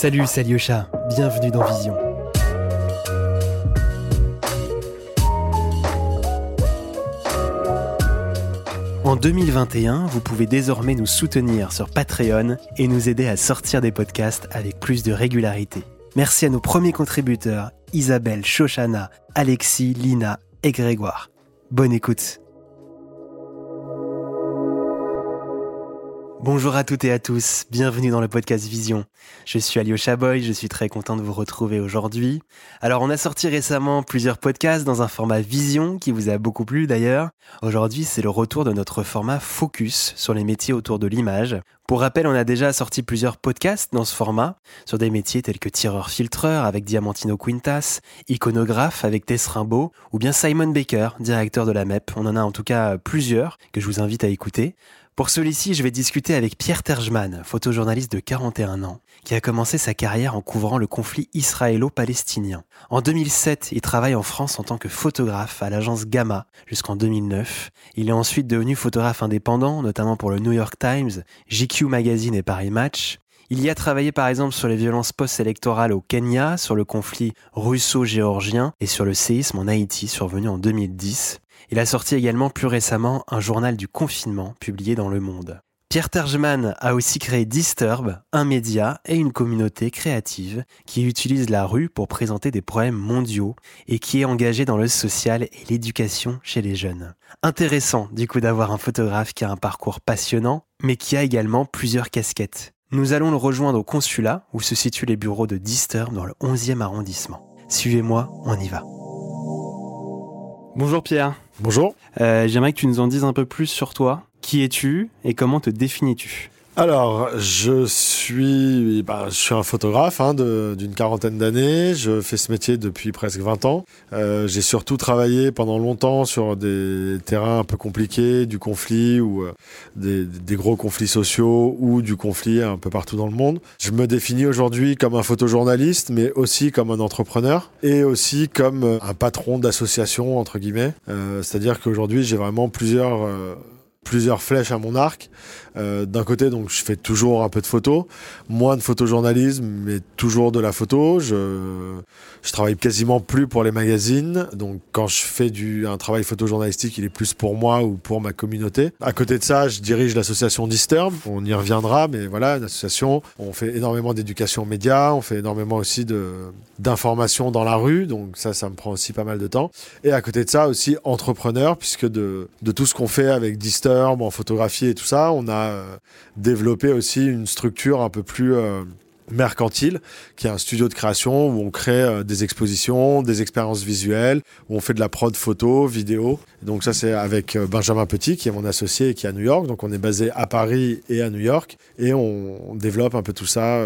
Salut, c'est Alyosha, bienvenue dans Vision. En 2021, vous pouvez désormais nous soutenir sur Patreon et nous aider à sortir des podcasts avec plus de régularité. Merci à nos premiers contributeurs, Isabelle, Shoshana, Alexis, Lina et Grégoire. Bonne écoute. Bonjour à toutes et à tous, bienvenue dans le podcast Vision. Je suis Alyosha Boy, je suis très content de vous retrouver aujourd'hui. Alors on a sorti récemment plusieurs podcasts dans un format Vision qui vous a beaucoup plu d'ailleurs. Aujourd'hui c'est le retour de notre format Focus sur les métiers autour de l'image. Pour rappel, on a déjà sorti plusieurs podcasts dans ce format sur des métiers tels que tireur-filtreur avec Diamantino Quintas, iconographe avec Tess Rimbaud ou bien Simon Baker, directeur de la MEP. On en a en tout cas plusieurs que je vous invite à écouter. Pour celui-ci, je vais discuter avec Pierre Terjman, photojournaliste de 41 ans, qui a commencé sa carrière en couvrant le conflit israélo-palestinien. En 2007, il travaille en France en tant que photographe à l'agence Gamma jusqu'en 2009. Il est ensuite devenu photographe indépendant, notamment pour le New York Times, GQ Magazine et Paris Match. Il y a travaillé par exemple sur les violences post-électorales au Kenya, sur le conflit russo-géorgien et sur le séisme en Haïti survenu en 2010. Il a sorti également plus récemment un journal du confinement publié dans Le Monde. Pierre Tergeman a aussi créé Disturb, un média et une communauté créative qui utilise la rue pour présenter des problèmes mondiaux et qui est engagé dans le social et l'éducation chez les jeunes. Intéressant du coup d'avoir un photographe qui a un parcours passionnant mais qui a également plusieurs casquettes. Nous allons le rejoindre au consulat où se situent les bureaux de Disturb dans le 11e arrondissement. Suivez-moi, on y va. Bonjour Pierre. Bonjour. Euh, J'aimerais que tu nous en dises un peu plus sur toi. Qui es-tu et comment te définis-tu? Alors, je suis, bah, je suis un photographe hein, d'une quarantaine d'années. Je fais ce métier depuis presque 20 ans. Euh, J'ai surtout travaillé pendant longtemps sur des terrains un peu compliqués, du conflit ou euh, des, des, gros conflits sociaux ou du conflit un peu partout dans le monde. Je me définis aujourd'hui comme un photojournaliste, mais aussi comme un entrepreneur et aussi comme un patron d'association entre guillemets. Euh, C'est-à-dire qu'aujourd'hui, j'ai vraiment plusieurs euh, plusieurs flèches à mon arc. Euh, D'un côté, donc, je fais toujours un peu de photo, moins de photojournalisme, mais toujours de la photo. Je, travaille quasiment plus pour les magazines. Donc, quand je fais du, un travail photojournalistique, il est plus pour moi ou pour ma communauté. À côté de ça, je dirige l'association Disturb. On y reviendra, mais voilà, une association. On fait énormément d'éducation aux médias. On fait énormément aussi d'informations dans la rue. Donc, ça, ça me prend aussi pas mal de temps. Et à côté de ça, aussi entrepreneur, puisque de, de tout ce qu'on fait avec Disturb, en photographie et tout ça, on a euh, développé aussi une structure un peu plus euh, mercantile, qui est un studio de création où on crée euh, des expositions, des expériences visuelles, où on fait de la prod photo, vidéo. Donc ça c'est avec Benjamin Petit, qui est mon associé et qui est à New York. Donc on est basé à Paris et à New York, et on, développe un peu tout ça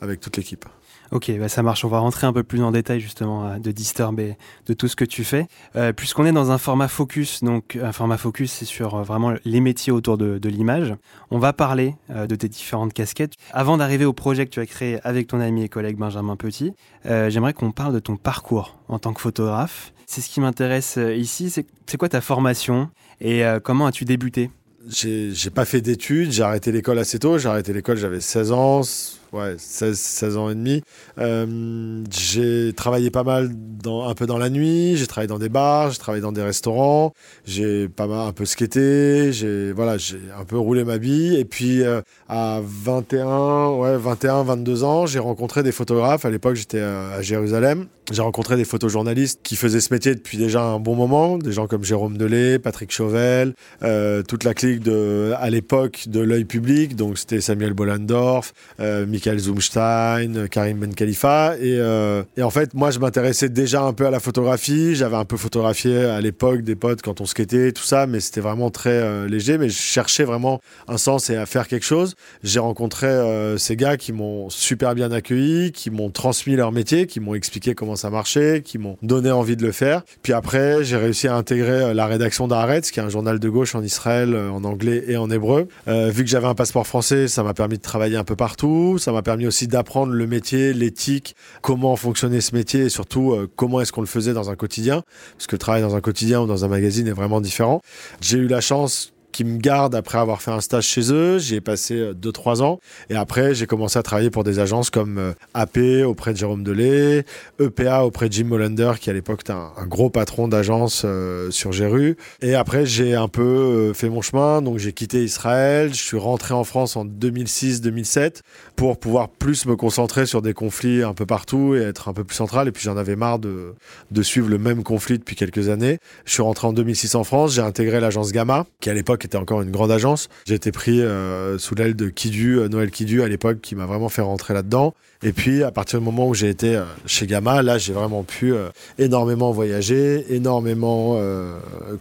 avec toute l'équipe. Ok, bah ça marche. On va rentrer un peu plus en détail justement euh, de Disturb et de tout ce que tu fais. Euh, Puisqu'on est dans un format focus, donc un format focus, c'est sur euh, vraiment les métiers autour de, l'image. On va parler de tes différentes casquettes. Avant d'arriver au projet que tu as créé avec ton ami et collègue Benjamin Petit, j'aimerais qu'on parle de ton parcours en tant que photographe. C'est ce qui m'intéresse ici. C'est quoi ta formation et comment as-tu débuté? J'ai pas fait d'études. J'ai arrêté l'école assez tôt. J'ai arrêté l'école, j'avais 16 ans ouais, 16, 16 ans et demi. Euh, j'ai travaillé pas mal dans, un peu dans la nuit, j'ai travaillé dans des bars, j'ai travaillé dans des restaurants, j'ai pas mal un peu skaté, j'ai voilà, un peu roulé ma bille et puis euh, à 21, ouais, 21, 22 ans, j'ai rencontré des photographes. À l'époque, j'étais à Jérusalem. J'ai rencontré des photojournalistes qui faisaient ce métier depuis déjà un bon moment, des gens comme Jérôme Delay, Patrick Chauvel, euh, toute la clique de à l'époque de l'œil public, donc c'était Samuel Bollandorf, euh, Michael Zumstein, Karim Ben Khalifa. Et, euh, et en fait, moi, je m'intéressais déjà un peu à la photographie. J'avais un peu photographié à l'époque des potes quand on skatait, tout ça, mais c'était vraiment très euh, léger. Mais je cherchais vraiment un sens et à faire quelque chose. J'ai rencontré euh, ces gars qui m'ont super bien accueilli, qui m'ont transmis leur métier, qui m'ont expliqué comment ça marchait, qui m'ont donné envie de le faire. Puis après, j'ai réussi à intégrer la rédaction d'Aretz, qui est un journal de gauche en Israël, en anglais et en hébreu. vu que j'avais un passeport français, ça m'a permis de travailler un peu partout. Ça m'a permis aussi d'apprendre le métier, l'éthique, comment fonctionnait ce métier et surtout euh, comment est-ce qu'on le faisait dans un quotidien. Parce que travailler dans un quotidien ou dans un magazine est vraiment différent. J'ai eu la chance qui me gardent après avoir fait un stage chez eux. J'y ai passé 2-3 ans. Et après, j'ai commencé à travailler pour des agences comme AP auprès de Jérôme Delay, EPA auprès de Jim Mollander, qui à l'époque était un, gros patron d'agence sur Géru. Et après, j'ai un peu fait mon chemin. Donc, j'ai quitté Israël. Je suis rentré en France en 2006-2007 pour pouvoir plus me concentrer sur des conflits un peu partout et être un peu plus central. Et puis j'en avais marre de, de suivre le même conflit depuis quelques années. Je suis rentré en 2006 en France, j'ai intégré l'agence Gamma, qui à l'époque était encore une grande agence. J'ai été pris euh, sous l'aile de Kidu, euh, Noël Kidu à l'époque, qui m'a vraiment fait rentrer là-dedans. Et puis à partir du moment où j'ai été euh, chez Gamma, là j'ai vraiment pu énormément voyager, énormément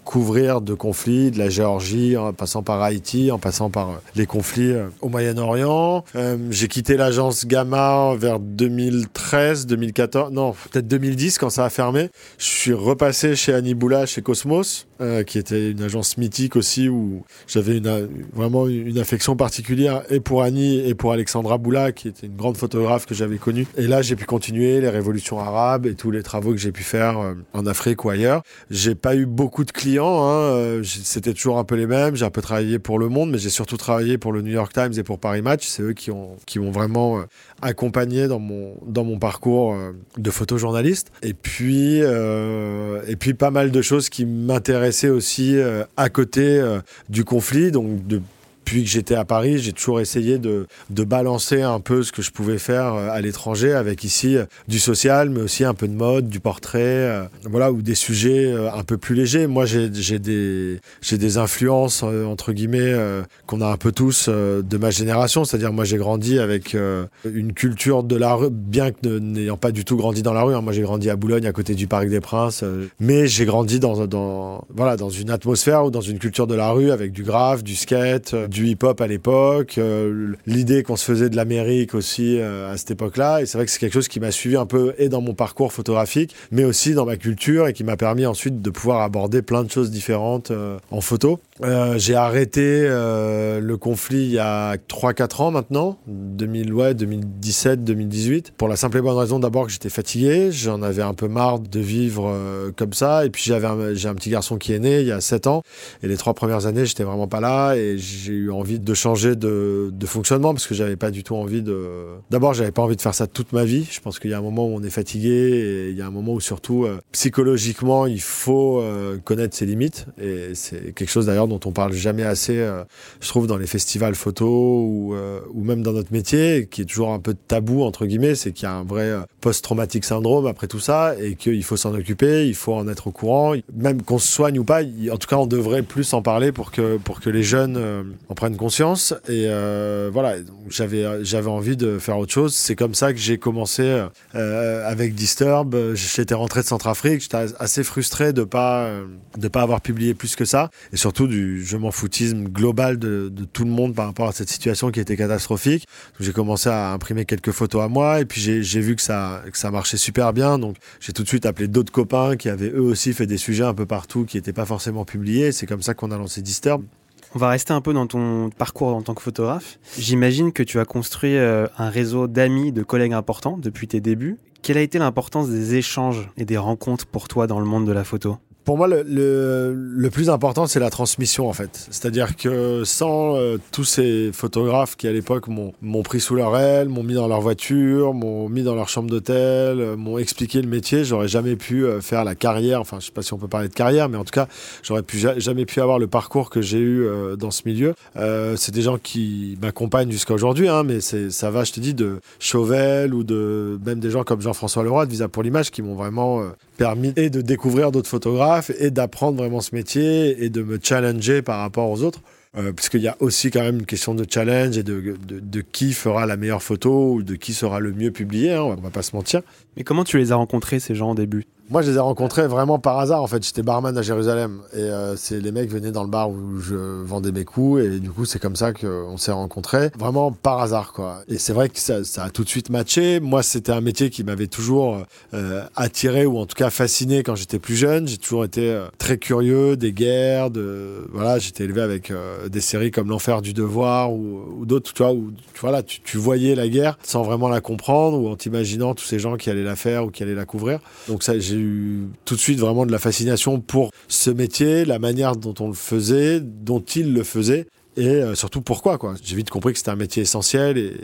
couvrir de conflits, de la Géorgie, en passant par Haïti, en passant par les conflits au Moyen-Orient. j'ai quitté l'agence Gamma vers 2013, 2014, non peut-être 2010 quand ça a fermé. Je suis repassé chez Annie Boula, chez Cosmos, qui était une agence mythique aussi, où j'avais une, vraiment une affection particulière et pour Annie et pour Alexandra Boula, qui était une grande photographe que j'avais connue. Et là, j'ai pu continuer les révolutions arabes et tous les travaux que j'ai pu faire euh, en Afrique ou ailleurs. J'ai pas eu beaucoup de clients, hein, euh, c'était toujours un peu les mêmes. J'ai un peu travaillé pour Le Monde, mais j'ai surtout travaillé pour le New York Times et pour Paris Match. C'est eux qui ont qui vraiment accompagné dans mon parcours de photojournaliste. Et puis et puis pas mal de choses qui m'intéressent aussi euh, à côté euh, du conflit, donc depuis que j'étais à Paris, j'ai toujours essayé de, de, balancer un peu ce que je pouvais faire euh, à l'étranger, avec ici euh, du social, mais aussi un peu de mode, du portrait, euh, voilà, ou des sujets un peu plus légers. Moi, j'ai des, des influences, entre guillemets, qu'on a un peu tous de ma génération. C'est-à-dire, moi, j'ai grandi avec une culture de la rue, bien que n'ayant pas du tout grandi dans la rue. Hein. Moi, j'ai grandi à Boulogne, à côté du Parc des Princes. mais j'ai grandi dans, dans, voilà, dans une atmosphère ou dans une culture de la rue avec du graphe, du skate, du hip-hop à l'époque, euh, l'idée qu'on se faisait de l'Amérique aussi euh, à cette époque-là. Et c'est vrai que c'est quelque chose qui m'a suivi un peu et dans mon parcours photographique, mais aussi dans ma culture et qui m'a permis ensuite de pouvoir aborder plein de choses différentes euh, en photo. J'ai arrêté le conflit il y a 3-4 ans maintenant, 2000, ouais, 2017, 2018, pour la simple et bonne raison d'abord que j'étais fatigué, j'en avais un peu marre de vivre comme ça, et puis j'avais j'ai un petit garçon qui est né il y a 7 ans, et les trois premières années j'étais vraiment pas là, et j'ai eu envie de changer de, fonctionnement parce que j'avais pas du tout envie de. D'abord, j'avais pas envie de faire ça toute ma vie. Je pense qu'il y a un moment où on est fatigué et il y a un moment où surtout euh, psychologiquement il faut euh, connaître ses limites et c'est quelque chose d'ailleurs dont on parle jamais assez. Euh, je trouve dans les festivals photo ou, ou même dans notre métier qui est toujours un peu tabou entre guillemets, c'est qu'il y a un vrai post-traumatique syndrome après tout ça et qu'il faut s'en occuper, il faut en être au courant, même qu'on se soigne ou pas. En tout cas, on devrait plus en parler pour que pour que les jeunes en prennent conscience. Et euh, voilà, j'avais envie de faire autre chose. C'est comme ça que j'ai commencé euh, avec Disturb. J'étais rentré de Centrafrique. J'étais assez frustré de pas de pas avoir publié plus que ça, et surtout je m'en foutisme global de, de, tout le monde par rapport à cette situation qui était catastrophique. J'ai commencé à imprimer quelques photos à moi, et puis j'ai vu que ça que ça marchait super bien. Donc j'ai tout de suite appelé d'autres copains qui avaient eux aussi fait des sujets un peu partout qui n'étaient pas forcément publiés. C'est comme ça qu'on a lancé Disturb. On va rester un peu dans ton parcours en tant que photographe. J'imagine que tu as construit euh, un réseau d'amis, de collègues importants depuis tes débuts. Quelle a été l'importance des échanges et des rencontres pour toi dans le monde de la photo? Pour moi, le, plus important, c'est la transmission, en fait. C'est-à-dire que sans euh, tous ces photographes qui, à l'époque, m'ont pris sous leur aile, m'ont mis dans leur voiture, m'ont mis dans leur chambre d'hôtel, euh, m'ont expliqué le métier, j'aurais jamais pu euh, faire la carrière. Enfin, je sais pas si on peut parler de carrière, mais en tout cas, j'aurais pu jamais pu avoir le parcours que j'ai eu dans ce milieu. c'est des gens qui m'accompagnent jusqu'à aujourd'hui, hein, mais ça va, je te dis, de Chauvel ou de même des gens comme Jean-François Leroy de Visa pour l'image qui m'ont vraiment et de découvrir d'autres photographes et d'apprendre vraiment ce métier et de me challenger par rapport aux autres. Euh, puisqu'il y a aussi quand même une question de challenge et de, de, de, qui fera la meilleure photo ou de qui sera le mieux publié, hein, on va pas se mentir. Mais comment tu les as rencontrés ces gens au début? Moi, je les ai rencontrés vraiment par hasard. En fait, j'étais barman à Jérusalem et euh, les mecs venaient dans le bar où je vendais mes coups et du coup, c'est comme ça qu'on s'est rencontrés, vraiment par hasard, quoi. Et c'est vrai que ça, a tout de suite matché. Moi, c'était un métier qui m'avait toujours euh, attiré ou en tout cas fasciné quand j'étais plus jeune. J'ai toujours été euh, très curieux des guerres, voilà, j'étais élevé avec des séries comme L'enfer du devoir ou, d'autres, tu vois, où tu tu, tu, voyais la guerre sans vraiment la comprendre ou en t'imaginant tous ces gens qui allaient la faire ou qui allaient la couvrir. Donc ça, j'ai j'ai eu tout de suite vraiment de la fascination pour ce métier, la manière dont on le faisait, dont il le faisait, et euh, surtout pourquoi. quoi. J'ai vite compris que c'était un métier essentiel et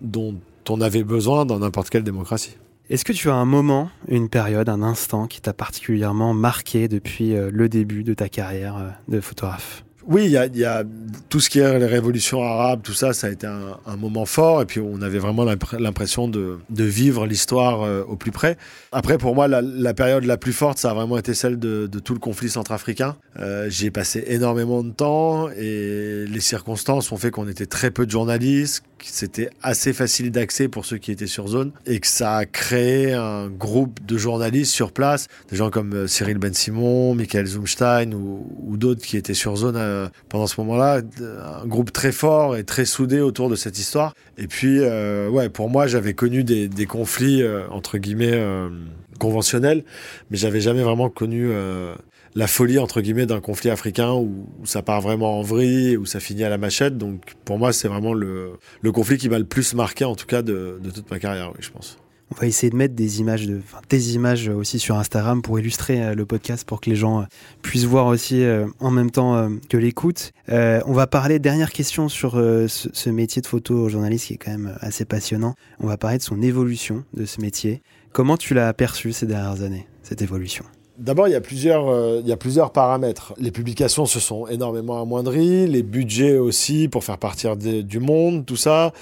dont on avait besoin dans n'importe quelle démocratie. Est-ce que tu as un moment, une période, un instant qui t'a particulièrement marqué depuis euh, le début de ta carrière euh, de photographe? Oui, il y a, tout ce qui est les révolutions arabes, tout ça, ça a été un, moment fort. Et puis, on avait vraiment l'impression de, vivre l'histoire euh, au plus près. Après, pour moi, la, période la plus forte, ça a vraiment été celle de, tout le conflit centrafricain. Euh, J'y ai passé énormément de temps et les circonstances ont fait qu'on était très peu de journalistes, c'était assez facile d'accès pour ceux qui étaient sur zone et que ça a créé un groupe de journalistes sur place, des gens comme euh, Cyril Ben Simon, Michael Zumstein ou, d'autres qui étaient sur zone euh, pendant ce moment-là, un groupe très fort et très soudé autour de cette histoire. Et puis, euh, ouais, pour moi, j'avais connu des, conflits entre guillemets conventionnels, mais j'avais jamais vraiment connu la folie entre guillemets d'un conflit africain où, ça part vraiment en vrille, où ça finit à la machette. Donc pour moi, c'est vraiment le, conflit qui m'a le plus marqué, en tout cas de, toute ma carrière, je pense. On va essayer de mettre des images, de, images aussi sur Instagram pour illustrer euh, le podcast, pour que les gens euh, puissent voir aussi euh, en même temps que l'écoute. on va parler, dernière question sur ce, ce, métier de photojournaliste qui est quand même assez passionnant. On va parler de son évolution de ce métier. Comment tu l'as perçu ces dernières années, cette évolution? D'abord, il, y a plusieurs, euh, il y a plusieurs paramètres. Les publications se sont énormément amoindries, les budgets aussi pour faire partir du monde, tout ça.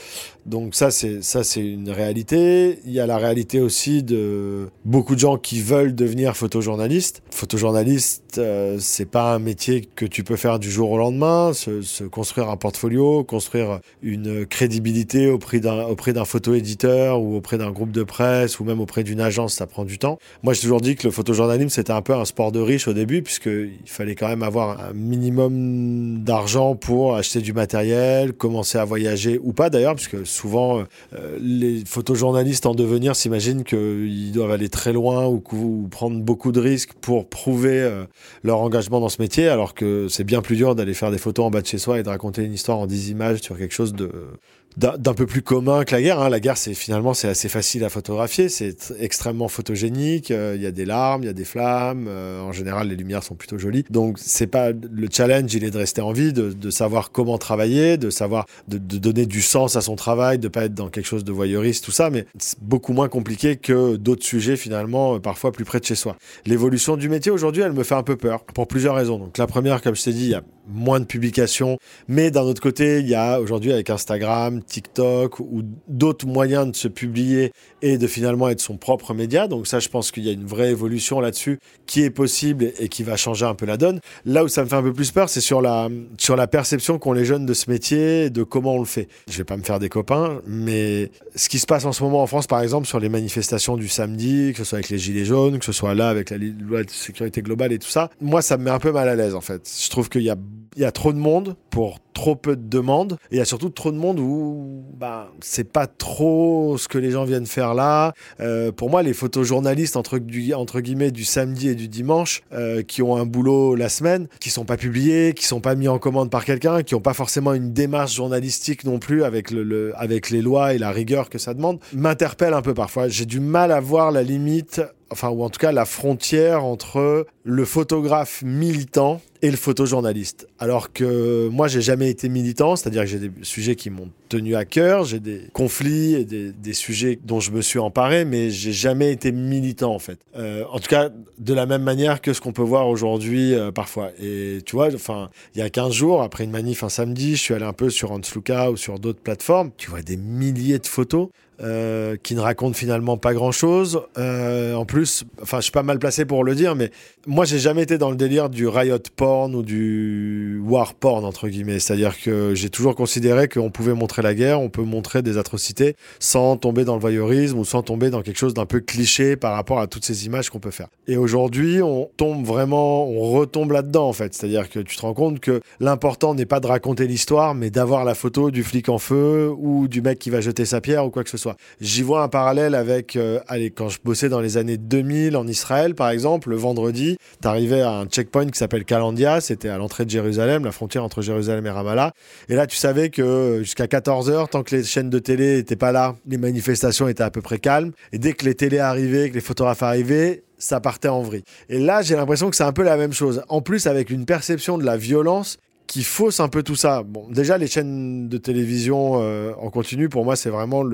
Donc ça, c'est ça, c'est une réalité. Il y a la réalité aussi de beaucoup de gens qui veulent devenir photojournalistes. Photojournaliste, euh, c'est pas un métier que tu peux faire du jour au lendemain. Se, construire un portfolio, construire une crédibilité auprès d'un auprès ou auprès d'un groupe de presse ou même auprès d'une agence, ça prend du temps. Moi, j'ai toujours dit que le photojournalisme c'était un peu un sport de riche au début puisqu'il fallait quand même avoir un minimum d'argent pour acheter du matériel, commencer à voyager ou pas d'ailleurs, puisque souvent, euh, les photojournalistes en devenir s'imaginent qu'ils doivent aller très loin ou, prendre beaucoup de risques pour prouver euh, leur engagement dans ce métier, alors que c'est bien plus dur d'aller faire des photos en bas de chez soi et de raconter une histoire en 10 images sur quelque chose de d'un peu plus commun que la guerre. Hein. La guerre, c'est finalement c'est assez facile à photographier, c'est extrêmement photogénique. Euh, il y a des larmes, il y a des flammes. Euh, en général, les lumières sont plutôt jolies. Donc c'est pas le challenge, il est de rester en vie, de, savoir comment travailler, de savoir de, de, donner du sens à son travail, de pas être dans quelque chose de voyeuriste, tout ça. Mais c'est beaucoup moins compliqué que d'autres sujets finalement, euh, parfois plus près de chez soi. L'évolution du métier aujourd'hui, elle me fait un peu peur pour plusieurs raisons. Donc la première, comme je t'ai dit, il y a moins de publications, mais d'un autre côté, il y a aujourd'hui avec Instagram TikTok ou d'autres moyens de se publier et de finalement être son propre média. Donc ça, je pense qu'il y a une vraie évolution là-dessus qui est possible et qui va changer un peu la donne. Là où ça me fait un peu plus peur, c'est sur la, sur la perception qu'ont les jeunes de ce métier de comment on le fait. Je vais pas me faire des copains, mais ce qui se passe en ce moment en France, par exemple, sur les manifestations du samedi, que ce soit avec les gilets jaunes, que ce soit là avec la loi de sécurité globale et tout ça, moi, ça me met un peu mal à l'aise en fait. Je trouve qu'il y a, il y a trop de monde pour trop peu de demandes il y a surtout trop de monde où bah, c'est pas trop ce que les gens viennent faire là. Euh, pour moi, les photojournalistes entre, du, guillemets du samedi et du dimanche euh, qui ont un boulot la semaine, qui sont pas publiés, qui sont pas mis en commande par quelqu'un, qui ont pas forcément une démarche journalistique non plus avec, avec les lois et la rigueur que ça demande, m'interpelle un peu parfois. J'ai du mal à voir la limite enfin, ou en tout cas la frontière entre le photographe militant et le photojournaliste. Alors que moi, j'ai jamais été militant, c'est-à-dire que j'ai des sujets qui m'ont tenu à cœur, j'ai des conflits et des, sujets dont je me suis emparé, mais j'ai jamais été militant en fait. Euh, en tout cas, de la même manière que ce qu'on peut voir aujourd'hui euh, parfois. Et tu vois, enfin, il y a 15 jours, après une manif un samedi, je suis allé un peu sur Ansluka ou sur d'autres plateformes. Tu vois des milliers de photos. Euh, qui ne racontent finalement pas grand chose. Euh, en plus, enfin, je suis pas mal placé pour le dire, mais moi, j'ai jamais été dans le délire du riot porn ou du war porn entre guillemets. C'est-à-dire que j'ai toujours considéré qu'on pouvait montrer la guerre, on peut montrer des atrocités sans tomber dans le voyeurisme ou sans tomber dans quelque chose d'un peu cliché par rapport à toutes ces images qu'on peut faire. Et aujourd'hui, on tombe vraiment, on retombe là-dedans en fait. C'est-à-dire que tu te rends compte que l'important n'est pas de raconter l'histoire, mais d'avoir la photo du flic en feu ou du mec qui va jeter sa pierre ou quoi que ce soit. J'y vois un parallèle avec, euh, quand je bossais dans les années 2000 en Israël, par exemple, le vendredi, tu arrivais à un checkpoint qui s'appelle Kalandia, c'était à l'entrée de Jérusalem, la frontière entre Jérusalem et Ramallah. Et là, tu savais que jusqu'à 14h, tant que les chaînes de télé n'étaient pas là, les manifestations étaient à peu près calmes. Et dès que les télés arrivaient, que les photographes arrivaient, ça partait en vrille. Et là, j'ai l'impression que c'est un peu la même chose. En plus, avec une perception de la violence qui fausse un peu tout ça. Bon, déjà, les chaînes de télévision euh, en continu, pour moi, c'est vraiment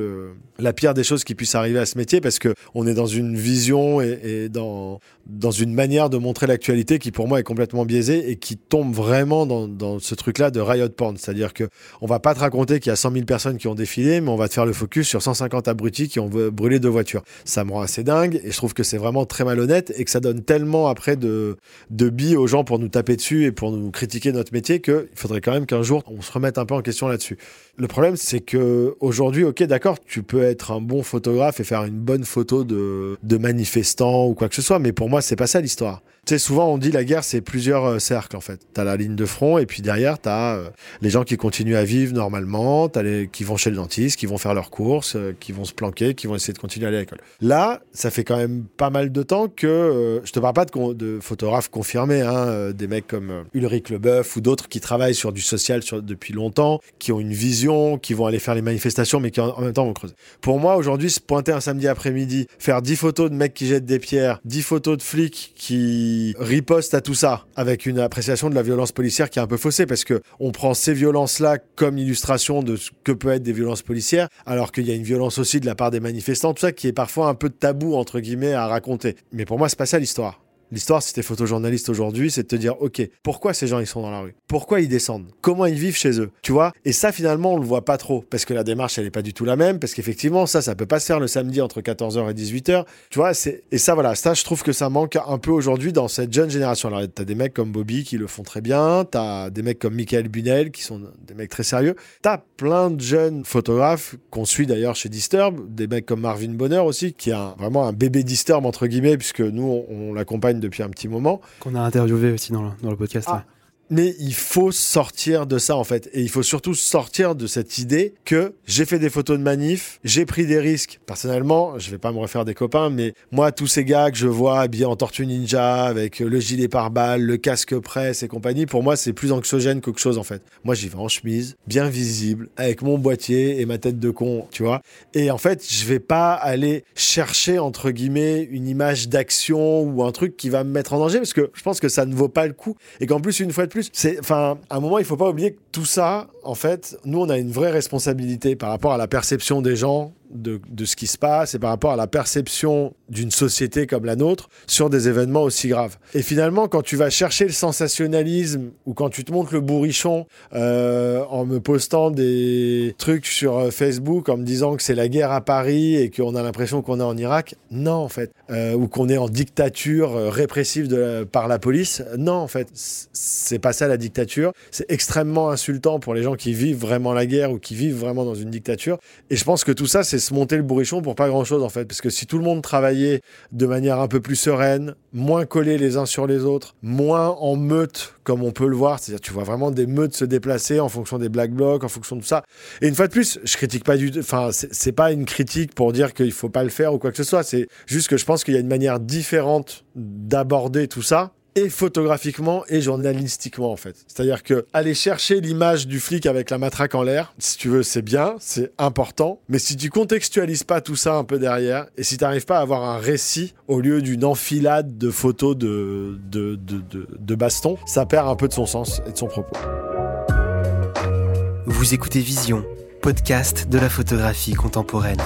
la pire des choses qui puisse arriver à ce métier parce que on est dans une vision et, dans, dans une manière de montrer l'actualité qui, pour moi, est complètement biaisée et qui tombe vraiment dans, dans ce truc-là de riot porn. C'est-à-dire que on va pas te raconter qu'il y a 100 000 personnes qui ont défilé, mais on va te faire le focus sur 150 abrutis qui ont brûlé deux voitures. Ça me rend assez dingue et je trouve que c'est vraiment très malhonnête et que ça donne tellement après de, de billes aux gens pour nous taper dessus et pour nous critiquer notre métier qu'il faudrait quand même qu'un jour on se remette un peu en question là-dessus. Le problème, c'est que aujourd'hui, ok, d'accord, tu peux être un bon photographe et faire une bonne photo de, de manifestants ou quoi que ce soit, mais pour moi, c'est pas ça l'histoire. Tu sais, souvent on dit la guerre, c'est plusieurs euh, cercles en fait. T'as la ligne de front et puis derrière, t'as euh, les gens qui continuent à vivre normalement, t'as les qui vont chez le dentiste, qui vont faire leurs courses, euh, qui vont se planquer, qui vont essayer de continuer à aller à l'école. Là, ça fait quand même pas mal de temps que je te parle pas de, photographes confirmés, hein, des mecs comme Ulrich Leboeuf ou d'autres qui travaillent sur du social depuis longtemps, qui ont une vision, qui vont aller faire les manifestations, mais qui en, en même temps vont creuser. Pour moi, aujourd'hui, se pointer un samedi après-midi, faire 10 photos de mecs qui jettent des pierres, 10 photos de flics qui riposte à tout ça avec une appréciation de la violence policière qui est un peu faussée parce que on prend ces violences-là comme illustration de ce que peut être des violences policières, alors qu'il y a une violence aussi de la part des manifestants, tout ça qui est parfois un peu tabou entre guillemets à raconter. Mais pour moi, c'est pas ça l'histoire. L'histoire, si t'es photojournaliste aujourd'hui, c'est de te dire, ok, pourquoi ces gens ils sont dans la rue? Pourquoi ils descendent? Comment ils vivent chez eux? Tu vois? Et ça, finalement, on le voit pas trop parce que la démarche, elle est pas du tout la même. Parce qu'effectivement, ça, ça peut pas se faire le samedi entre 14h et 18h. Tu vois et ça, voilà, ça, je trouve que ça manque un peu aujourd'hui dans cette jeune génération. Alors, t'as des mecs comme Bobby qui le font très bien. T'as des mecs comme Michael Bunel qui sont des mecs très sérieux. T'as plein de jeunes photographes qu'on suit d'ailleurs chez Disturb. Des mecs comme Marvin Bonner aussi, qui est vraiment un bébé Disturb entre guillemets, puisque nous, on l'accompagne depuis un petit moment. Qu'on a interviewé aussi dans le, dans le podcast. Ah. Mais il faut sortir de ça en fait. Et il faut surtout sortir de cette idée que j'ai fait des photos de manif, j'ai pris des risques. Personnellement, je vais pas me refaire des copains, mais moi, tous ces gars que je vois habillés en tortue ninja, avec le gilet pare-balles, le casque presse et compagnie, pour moi, c'est plus anxiogène qu'autre chose en fait. Moi, j'y vais en chemise, bien visible, avec mon boîtier et ma tête de con, tu vois. Et en fait, je vais pas aller chercher, entre guillemets, une image d'action ou un truc qui va me mettre en danger parce que je pense que ça ne vaut pas le coup. Et qu'en plus, une fois de plus, c'est, enfin, à un moment, il faut pas oublier que tout ça, en fait, nous, on a une vraie responsabilité par rapport à la perception des gens de, ce qui se passe et par rapport à la perception d'une société comme la nôtre sur des événements aussi graves. Et finalement, quand tu vas chercher le sensationnalisme ou quand tu te montres le bourrichon euh, en me postant des trucs sur Facebook en me disant que c'est la guerre à Paris et qu'on a l'impression qu'on est en Irak, non en fait, euh, ou qu'on est en dictature euh, répressive de, par la police, non en fait, c'est pas ça la dictature. C'est extrêmement pour les gens qui vivent vraiment la guerre ou qui vivent vraiment dans une dictature. Et je pense que tout ça, c'est se monter le bourrichon pour pas grand chose en fait, parce que si tout le monde travaillait de manière un peu plus sereine, moins collés les uns sur les autres, moins en meute comme on peut le voir, c'est-à-dire tu vois vraiment des meutes se déplacer en fonction des black blocs, en fonction de tout ça. Et une fois de plus, je critique pas du, enfin c'est pas une critique pour dire qu'il faut pas le faire ou quoi que ce soit, c'est juste que je pense qu'il y a une manière différente d'aborder tout ça et photographiquement et journalistiquement en fait. C'est-à-dire que aller chercher l'image du flic avec la matraque en l'air, si tu veux, c'est bien, c'est important, mais si tu contextualises pas tout ça un peu derrière et si tu n'arrives pas à avoir un récit au lieu d'une enfilade de photos de, de, de, de, baston, ça perd un peu de son sens et de son propos. Vous écoutez Vision, podcast de la photographie contemporaine.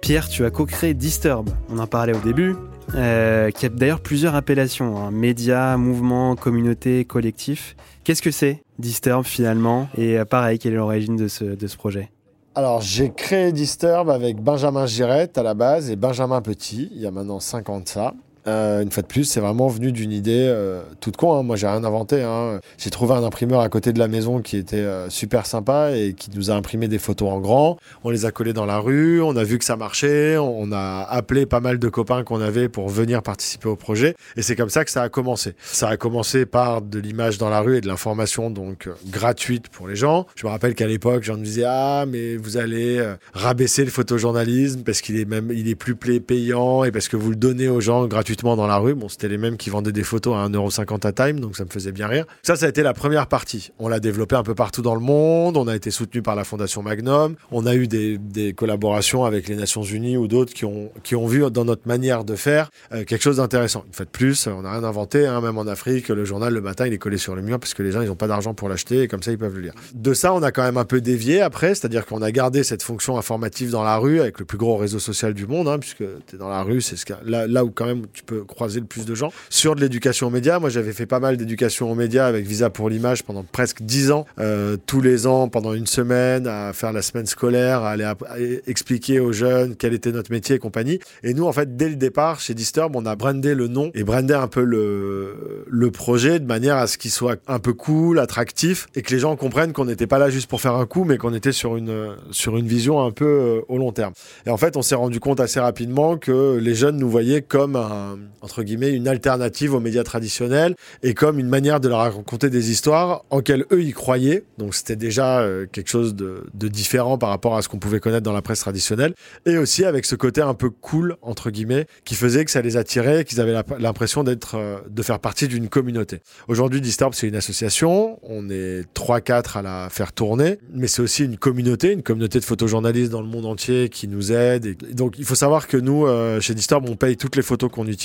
Pierre, tu as co-créé Disturb, on en parlait au début, euh, qui a d'ailleurs plusieurs appellations, hein, médias, mouvement, communauté, collectif. Qu'est-ce que c'est Disturb finalement? Et euh, pareil, quelle est l'origine de ce, de ce projet? Alors, j'ai créé Disturb avec Benjamin Girette à la base et Benjamin Petit, il y a maintenant 5 ans de ça. Euh, une fois de plus, c'est vraiment venu d'une idée euh, toute con. Hein. Moi, j'ai rien inventé. Hein. J'ai trouvé un imprimeur à côté de la maison qui était euh, super sympa et qui nous a imprimé des photos en grand. On les a collées dans la rue. On a vu que ça marchait. On a appelé pas mal de copains qu'on avait pour venir participer au projet. Et c'est comme ça que ça a commencé. Ça a commencé par de l'image dans la rue et de l'information donc gratuite pour les gens. Je me rappelle qu'à l'époque, j'en disais ah mais vous allez rabaisser le photojournalisme parce qu'il est même il est plus payant et parce que vous le donnez aux gens gratuitement dans la rue. Bon, c'était les mêmes qui vendaient des photos à 1,50€ à Time, donc ça me faisait bien rire. Ça, ça a été la première partie. On l'a développé un peu partout dans le monde. On a été soutenu par la Fondation Magnum. On a eu des, collaborations avec les Nations Unies ou d'autres qui ont, qui ont vu dans notre manière de faire euh, quelque chose d'intéressant. Une fois de plus, on n'a rien inventé, hein, même en Afrique, le journal le matin, il est collé sur le mur parce que les gens, ils n'ont pas d'argent pour l'acheter et comme ça, ils peuvent le lire. De ça, on a quand même un peu dévié après, c'est-à-dire qu'on a gardé cette fonction informative dans la rue avec le plus gros réseau social du monde, hein, puisque tu es dans la rue, c'est ce là, là où quand même tu peux croiser le plus de gens. Sur de l'éducation aux médias, moi j'avais fait pas mal d'éducation aux médias avec Visa pour l'image pendant presque dix ans, euh, tous les ans pendant une semaine, à faire la semaine scolaire, à aller expliquer aux jeunes quel était notre métier et compagnie. Et nous, en fait, dès le départ, chez Disturb, on a brandé le nom et brandé un peu le, le projet de manière à ce qu'il soit un peu cool, attractif et que les gens comprennent qu'on n'était pas là juste pour faire un coup, mais qu'on était sur une, sur une vision un peu euh, au long terme. Et en fait, on s'est rendu compte assez rapidement que les jeunes nous voyaient comme un, entre guillemets une alternative aux médias traditionnels et comme une manière de leur raconter des histoires en quelles eux y croyaient. Donc c'était déjà euh, quelque chose de, différent par rapport à ce qu'on pouvait connaître dans la presse traditionnelle et aussi avec ce côté un peu cool entre guillemets qui faisait que ça les attirait, qu'ils avaient l'impression d'être euh, de faire partie d'une communauté. Aujourd'hui, Disturb c'est une association, on est 3 4 à la faire tourner, mais c'est aussi une communauté, une communauté de photojournalistes dans le monde entier qui nous aide et donc il faut savoir que nous euh, chez Disturb on paye toutes les photos qu'on utilise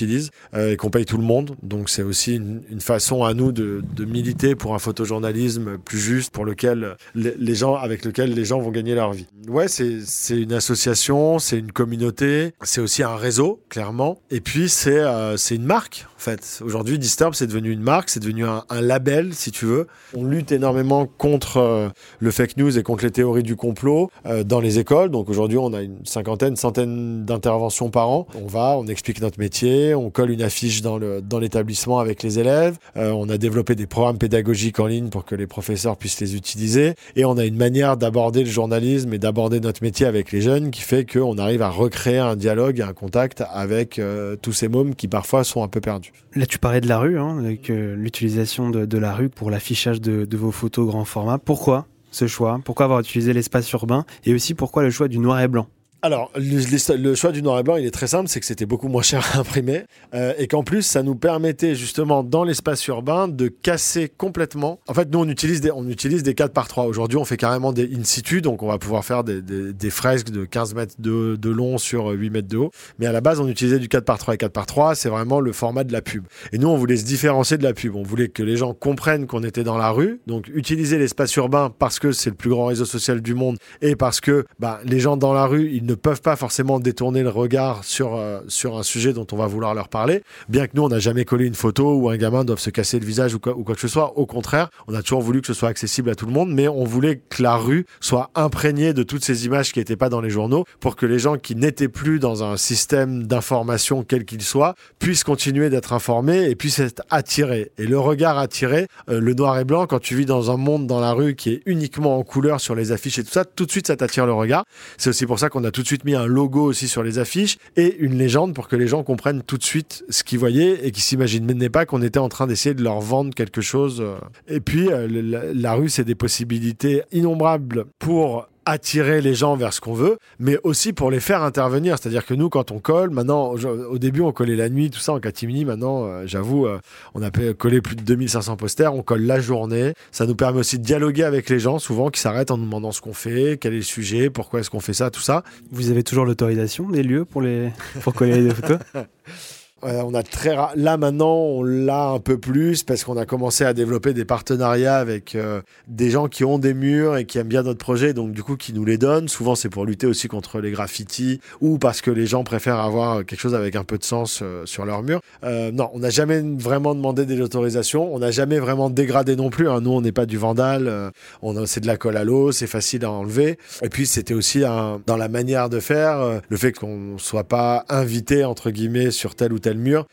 euh, et qu'on paye tout le monde. Donc c'est aussi une, façon à nous de, militer pour un photojournalisme plus juste, pour lequel les, gens, avec lequel les gens vont gagner leur vie. Ouais, c'est une association, c'est une communauté, c'est aussi un réseau, clairement. Et puis c'est euh, une marque, en fait. Aujourd'hui, Disturb, c'est devenu une marque, c'est devenu un, label, si tu veux. On lutte énormément contre euh, le fake news et contre les théories du complot dans les écoles. Donc aujourd'hui, on a une cinquantaine, centaine d'interventions par an. On va, on explique notre métier, on colle une affiche dans l'établissement avec les élèves. Euh, on a développé des programmes pédagogiques en ligne pour que les professeurs puissent les utiliser. Et on a une manière d'aborder le journalisme et d'aborder notre métier avec les jeunes qui fait qu'on arrive à recréer un dialogue, un contact avec euh, tous ces mômes qui parfois sont un peu perdus. Là, tu parlais de la rue, hein, euh, l'utilisation de, de, la rue pour l'affichage de, de vos photos grand format. Pourquoi ce choix? Pourquoi avoir utilisé l'espace urbain? Et aussi pourquoi le choix du noir et blanc? Alors, le, choix du noir et blanc, il est très simple, c'est que c'était beaucoup moins cher à imprimer euh, et qu'en plus, ça nous permettait justement dans l'espace urbain de casser complètement. En fait, nous, on utilise des, on utilise des 4 par 3. Aujourd'hui, on fait carrément des in situ, donc on va pouvoir faire des, des, fresques de 15 mètres de, de, long sur 8 mètres de haut. Mais à la base, on utilisait du 4 par 3 et 4 par 3, c'est vraiment le format de la pub. Et nous, on voulait se différencier de la pub. On voulait que les gens comprennent qu'on était dans la rue, donc utiliser l'espace urbain parce que c'est le plus grand réseau social du monde et parce que bah, les gens dans la rue, ils ne peuvent pas forcément détourner le regard sur, euh, sur un sujet dont on va vouloir leur parler. Bien que nous, on n'a jamais collé une photo où un gamin doit se casser le visage ou quoi, que ce soit. Au contraire, on a toujours voulu que ce soit accessible à tout le monde, mais on voulait que la rue soit imprégnée de toutes ces images qui n'étaient pas dans les journaux pour que les gens qui n'étaient plus dans un système d'information quel qu'il soit puissent continuer d'être informés et puissent être attirés. Et le regard attiré, euh, le noir et blanc, quand tu vis dans un monde dans la rue qui est uniquement en couleur sur les affiches et tout ça, tout de suite ça t'attire le regard. C'est aussi pour ça qu'on a tout de suite mis un logo aussi sur les affiches et une légende pour que les gens comprennent tout de suite ce qu'ils voyaient et qu'ils s'imaginaient pas qu'on était en train d'essayer de leur vendre quelque chose. Et puis, euh, la, la rue, c'est des possibilités innombrables pour attirer les gens vers ce qu'on veut, mais aussi pour les faire intervenir. C'est-à-dire que nous, quand on colle, maintenant, au début, on collait la nuit, tout ça en catimini. Maintenant, euh, j'avoue, euh, on a collé plus de 2500 posters. On colle la journée. Ça nous permet aussi de dialoguer avec les gens, souvent, qui s'arrêtent en nous demandant ce qu'on fait, quel est le sujet, pourquoi est-ce qu'on fait ça, tout ça. Vous avez toujours l'autorisation des lieux pour, les... pour coller les photos? on a très là maintenant on l'a un peu plus parce qu'on a commencé à développer des partenariats avec euh, des gens qui ont des murs et qui aiment bien notre projet donc du coup qui nous les donnent. Souvent c'est pour lutter aussi contre les graffitis ou parce que les gens préfèrent avoir quelque chose avec un peu de sens euh, sur leur mur euh, non on n'a jamais vraiment demandé des autorisations. On n'a jamais vraiment dégradé non plus hein. nous on n'est pas du vandal on c'est de la colle à l'eau c'est facile à enlever. Et puis c'était aussi dans la manière de faire le fait qu'on soit pas invité entre guillemets sur tel ou tel tel mur,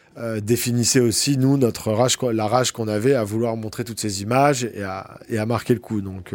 définissait aussi, nous, notre rage, la rage qu'on avait à vouloir montrer toutes ces images et à, marquer le coup. Donc,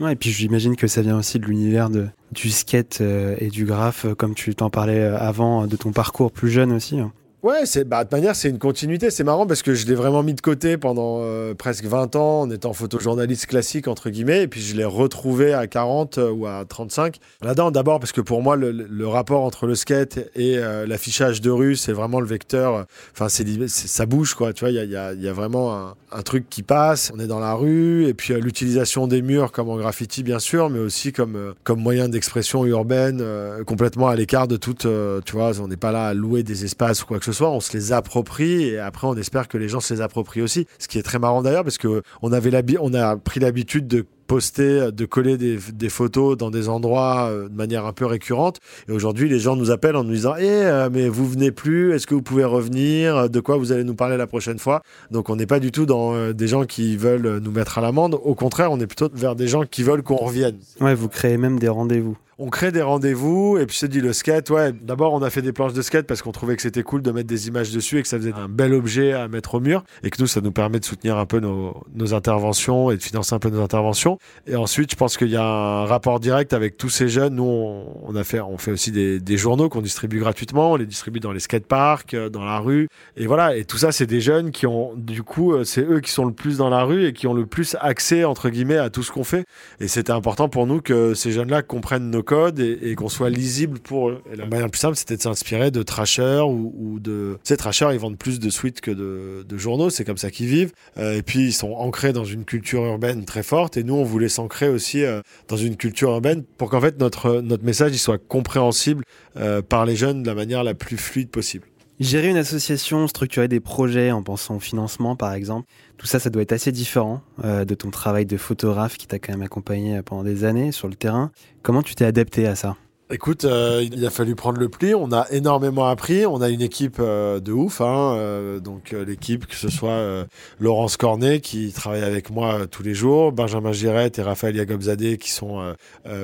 Ouais, et puis j'imagine que ça vient aussi de l'univers de, du skate et du graphe, comme tu t'en parlais avant, de ton parcours plus jeune aussi. Hein. Ouais, c'est bah, de manière, c'est une continuité. C'est marrant parce que je l'ai vraiment mis de côté pendant euh, presque 20 ans en étant photojournaliste classique, entre guillemets, et puis je l'ai retrouvé à 40 euh, ou à 35. Là-dedans, d'abord parce que pour moi, le, rapport entre le skate et euh, l'affichage de rue, c'est vraiment le vecteur. Enfin, c'est ça bouge, quoi. Tu vois, il y a, vraiment un, truc qui passe. On est dans la rue, et puis l'utilisation des murs comme en graffiti, bien sûr, mais aussi comme, moyen d'expression urbaine, complètement à l'écart de toute. tu vois, on n'est pas là à louer des espaces ou quoi que ce soit, on se les approprie et après on espère que les gens se les approprient aussi. Ce qui est très marrant d'ailleurs parce que on avait on a pris l'habitude de poster, de coller des, photos dans des endroits euh, de manière un peu récurrente. Et aujourd'hui, les gens nous appellent en nous disant Eh, euh, mais vous venez plus, est-ce que vous pouvez revenir? De quoi vous allez nous parler la prochaine fois? Donc, on n'est pas du tout dans euh, des gens qui veulent nous mettre à l'amende. Au contraire, on est plutôt vers des gens qui veulent qu'on revienne. Ouais, vous créez même des rendez-vous on crée des rendez-vous et puis te dis le skate ouais d'abord on a fait des planches de skate parce qu'on trouvait que c'était cool de mettre des images dessus et que ça faisait un bel objet à mettre au mur et que nous ça nous permet de soutenir un peu nos, interventions et de financer un peu nos interventions. Et ensuite je pense qu'il y a un rapport direct avec tous ces jeunes. Nous on, a fait on fait aussi des, journaux qu'on distribue gratuitement. On les distribue dans les skateparks euh, dans la rue. Et voilà. Et tout ça c'est des jeunes qui ont du coup euh, c'est eux qui sont le plus dans la rue et qui ont le plus accès entre guillemets à tout ce qu'on fait. Et c'était important pour nous que ces jeunes là comprennent nos et, qu'on soit lisible pour la manière plus simple, c'était de s'inspirer de Trasher ou, de. Sais, Trasher, ils vendent plus de suites que de, journaux, c'est comme ça qu'ils vivent. Euh, et puis, ils sont ancrés dans une culture urbaine très forte. Et nous, on voulait s'ancrer aussi euh, dans une culture urbaine pour qu'en fait, notre, notre message il soit compréhensible euh, par les jeunes de la manière la plus fluide possible. Gérer une association, structurer des projets en pensant au financement, par exemple, tout ça, ça doit être assez différent euh, de ton travail de photographe qui t'a quand même accompagné pendant des années sur le terrain. Comment tu t'es adapté à ça? Écoute, euh, il a fallu prendre le pli. On a énormément appris. On a une équipe euh, de ouf. Hein, euh, donc l'équipe, que ce soit Laurence Cornet qui travaille avec moi tous les jours, Benjamin Girette et Raphaël Yagobzadeh qui sont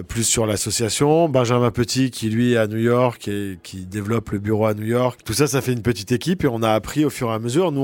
plus sur l'association, Benjamin Petit qui lui est à New York et qui développe le bureau à New York. Tout ça, ça fait une petite équipe et on a appris au fur et à mesure. Nous,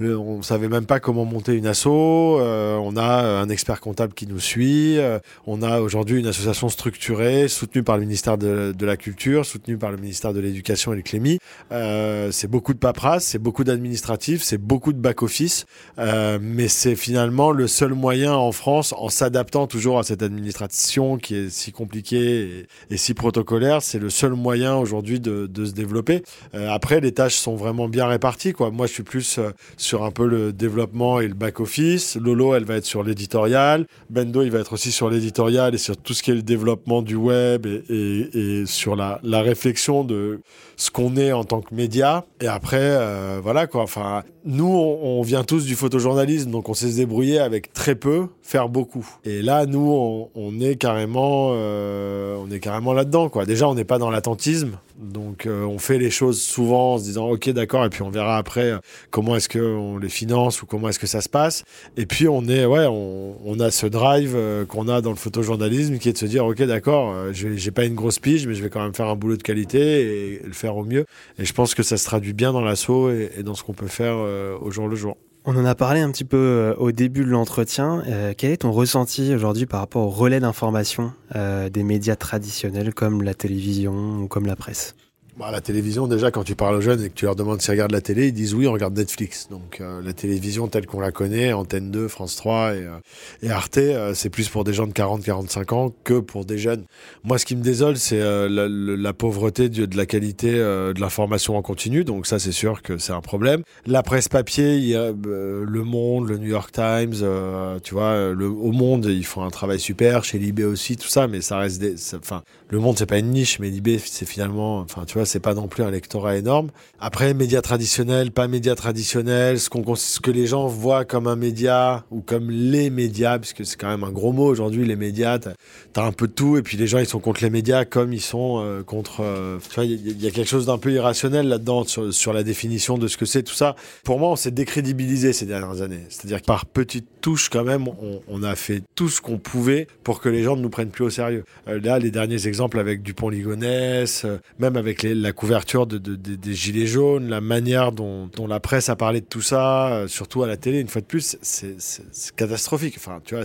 on, on savait même pas comment monter une asso. on a un expert comptable qui nous suit. on a aujourd'hui une association structurée, soutenue par le ministère de, la Culture, soutenu par le ministère de l'Éducation et le Clémy. Euh, c'est beaucoup de paperasse, c'est beaucoup d'administratif, c'est beaucoup de back-office, euh, mais c'est finalement le seul moyen en France, en s'adaptant toujours à cette administration qui est si compliquée et, si protocolaire, c'est le seul moyen aujourd'hui de, se développer. Euh, après, les tâches sont vraiment bien réparties. Quoi. Moi, je suis plus sur un peu le développement et le back-office. Lolo, elle va être sur l'éditorial. Bendo, il va être aussi sur l'éditorial et sur tout ce qui est le développement du web et, sur la, réflexion de ce qu'on est en tant que média. Et après, euh, voilà quoi. Enfin, nous, on, vient tous du photojournalisme, donc on sait se débrouiller avec très peu, faire beaucoup. Et là, nous, on, on est carrément, euh, on est carrément là-dedans quoi. Déjà, on n'est pas dans l'attentisme, donc euh, on fait les choses souvent en se disant ok d'accord, et puis on verra après comment est-ce que on les finance ou comment est-ce que ça se passe. Et puis on est, ouais, on, on a ce drive qu'on a dans le photojournalisme qui est de se dire ok d'accord, j'ai pas une grosse pige, mais je vais quand même faire un boulot de qualité et le faire au mieux. Et je pense que ça se traduit bien dans l'assaut et, dans ce qu'on peut faire euh, au jour le jour. On en a parlé un petit peu euh, au début de l'entretien. Euh, quel est ton ressenti aujourd'hui par rapport au relais d'information des médias traditionnels comme la télévision ou comme la presse? Bah, la télévision, déjà, quand tu parles aux jeunes et que tu leur demandes s'ils regardent la télé, ils disent oui, on regarde Netflix. Donc euh, la télévision telle qu'on la connaît, Antenne 2, France 3 et, euh, et Arte, euh, c'est plus pour des gens de 40-45 ans que pour des jeunes. Moi, ce qui me désole, c'est la, pauvreté de, la qualité de l'information en continu. Donc ça, c'est sûr que c'est un problème. La presse papier, il y a, Le Monde, le New York Times, tu vois, au Monde, ils font un travail super. Chez Libé aussi, tout ça, mais ça reste des... Enfin, Le Monde, c'est pas une niche, mais Libé, c'est finalement... Enfin, tu vois, c'est pas non plus un lectorat énorme. Après, médias traditionnels, pas médias traditionnels, ce, qu'on, ce que les gens voient comme un média ou comme les médias, puisque c'est quand même un gros mot aujourd'hui, les médias, t'as, as un peu de tout, et puis les gens, ils sont contre les médias comme ils sont euh, contre... Euh, il y, a quelque chose d'un peu irrationnel là-dedans sur, la définition de ce que c'est, tout ça. Pour moi, on s'est décrédibilisé ces dernières années. C'est-à-dire que par petites touches, quand même, on, a fait tout ce qu'on pouvait pour que les gens ne nous prennent plus au sérieux. Euh, là, les derniers exemples avec Dupont-Ligonnès, même avec les, la couverture de, des gilets jaunes, la manière dont, la presse a parlé de tout ça, euh, surtout à la télé, une fois de plus, c'est catastrophique. Enfin, tu vois.